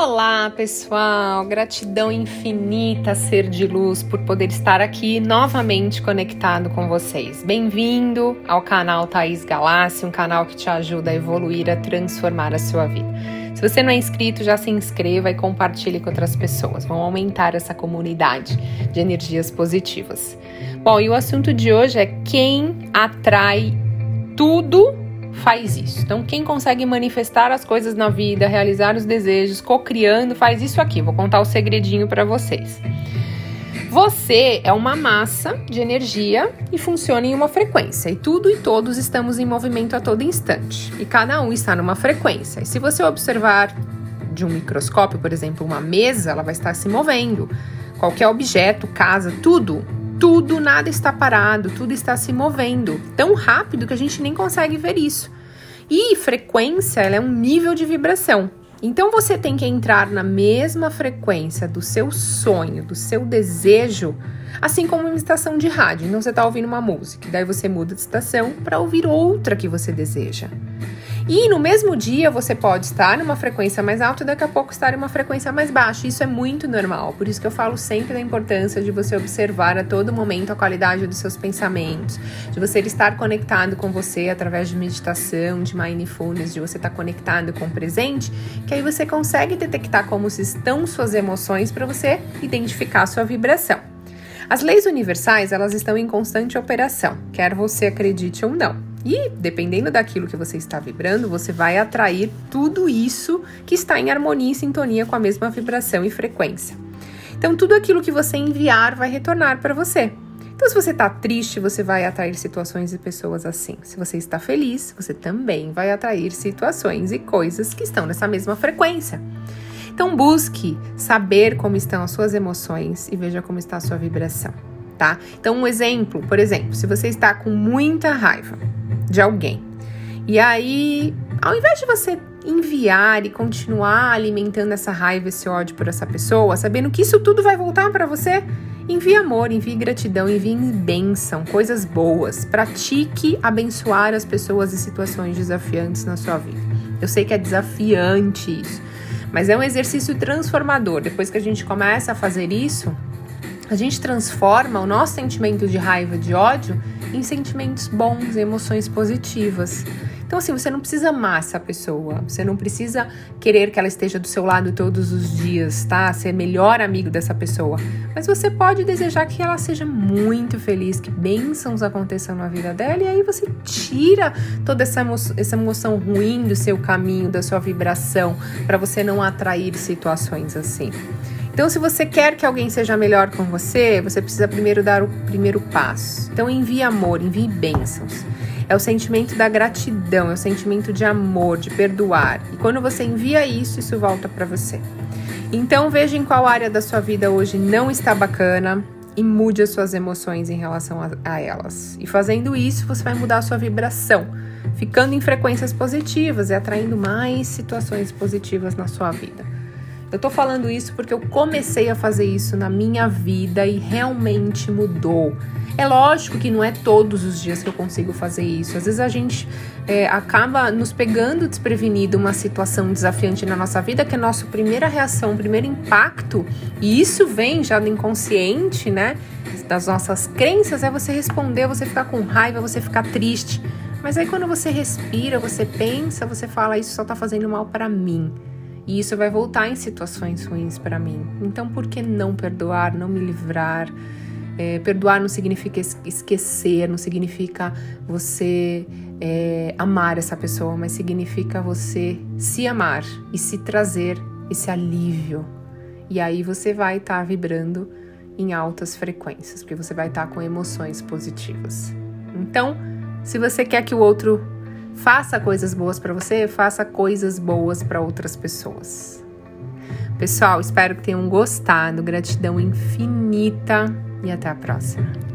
Olá, pessoal! Gratidão infinita, ser de luz, por poder estar aqui novamente conectado com vocês. Bem-vindo ao canal Thaís Galassi, um canal que te ajuda a evoluir, a transformar a sua vida. Se você não é inscrito, já se inscreva e compartilhe com outras pessoas. Vão aumentar essa comunidade de energias positivas. Bom, e o assunto de hoje é quem atrai tudo faz isso. Então, quem consegue manifestar as coisas na vida, realizar os desejos, co-criando, faz isso aqui. Vou contar o segredinho para vocês. Você é uma massa de energia e funciona em uma frequência. E tudo e todos estamos em movimento a todo instante. E cada um está numa frequência. E se você observar de um microscópio, por exemplo, uma mesa, ela vai estar se movendo. Qualquer objeto, casa, tudo tudo, nada está parado, tudo está se movendo tão rápido que a gente nem consegue ver isso. E frequência é um nível de vibração. Então você tem que entrar na mesma frequência do seu sonho, do seu desejo, assim como uma estação de rádio. Então você está ouvindo uma música, daí você muda de estação para ouvir outra que você deseja. E no mesmo dia você pode estar numa frequência mais alta e daqui a pouco estar em uma frequência mais baixa. Isso é muito normal. Por isso que eu falo sempre da importância de você observar a todo momento a qualidade dos seus pensamentos, de você estar conectado com você através de meditação, de mindfulness, de você estar conectado com o presente, que aí você consegue detectar como estão suas emoções para você identificar sua vibração. As leis universais, elas estão em constante operação, quer você acredite ou não. E dependendo daquilo que você está vibrando, você vai atrair tudo isso que está em harmonia e sintonia com a mesma vibração e frequência. Então, tudo aquilo que você enviar vai retornar para você. Então, se você está triste, você vai atrair situações e pessoas assim. Se você está feliz, você também vai atrair situações e coisas que estão nessa mesma frequência. Então, busque saber como estão as suas emoções e veja como está a sua vibração, tá? Então, um exemplo, por exemplo, se você está com muita raiva, de alguém. E aí, ao invés de você enviar e continuar alimentando essa raiva, esse ódio por essa pessoa, sabendo que isso tudo vai voltar para você, envie amor, envie gratidão, envie bênção, coisas boas. Pratique abençoar as pessoas e situações desafiantes na sua vida. Eu sei que é desafiante isso, mas é um exercício transformador. Depois que a gente começa a fazer isso, a gente transforma o nosso sentimento de raiva, de ódio, em sentimentos bons, emoções positivas. Então, assim, você não precisa amar essa pessoa, você não precisa querer que ela esteja do seu lado todos os dias, tá? Ser melhor amigo dessa pessoa. Mas você pode desejar que ela seja muito feliz, que bênçãos aconteçam na vida dela, e aí você tira toda essa, emo essa emoção ruim do seu caminho, da sua vibração, para você não atrair situações assim. Então, se você quer que alguém seja melhor com você, você precisa primeiro dar o primeiro passo. Então, envie amor, envie bênçãos. É o sentimento da gratidão, é o sentimento de amor, de perdoar. E quando você envia isso, isso volta para você. Então, veja em qual área da sua vida hoje não está bacana e mude as suas emoções em relação a, a elas. E fazendo isso, você vai mudar a sua vibração, ficando em frequências positivas e atraindo mais situações positivas na sua vida. Eu tô falando isso porque eu comecei a fazer isso na minha vida e realmente mudou. É lógico que não é todos os dias que eu consigo fazer isso. Às vezes a gente é, acaba nos pegando desprevenido uma situação desafiante na nossa vida, que é a nossa primeira reação, primeiro impacto, e isso vem já do inconsciente, né? Das nossas crenças, é você responder, você ficar com raiva, você ficar triste. Mas aí quando você respira, você pensa, você fala, isso só tá fazendo mal para mim. E isso vai voltar em situações ruins para mim. Então, por que não perdoar, não me livrar? É, perdoar não significa esquecer, não significa você é, amar essa pessoa, mas significa você se amar e se trazer esse alívio. E aí você vai estar tá vibrando em altas frequências, porque você vai estar tá com emoções positivas. Então, se você quer que o outro Faça coisas boas para você, faça coisas boas para outras pessoas. Pessoal, espero que tenham gostado. Gratidão infinita e até a próxima.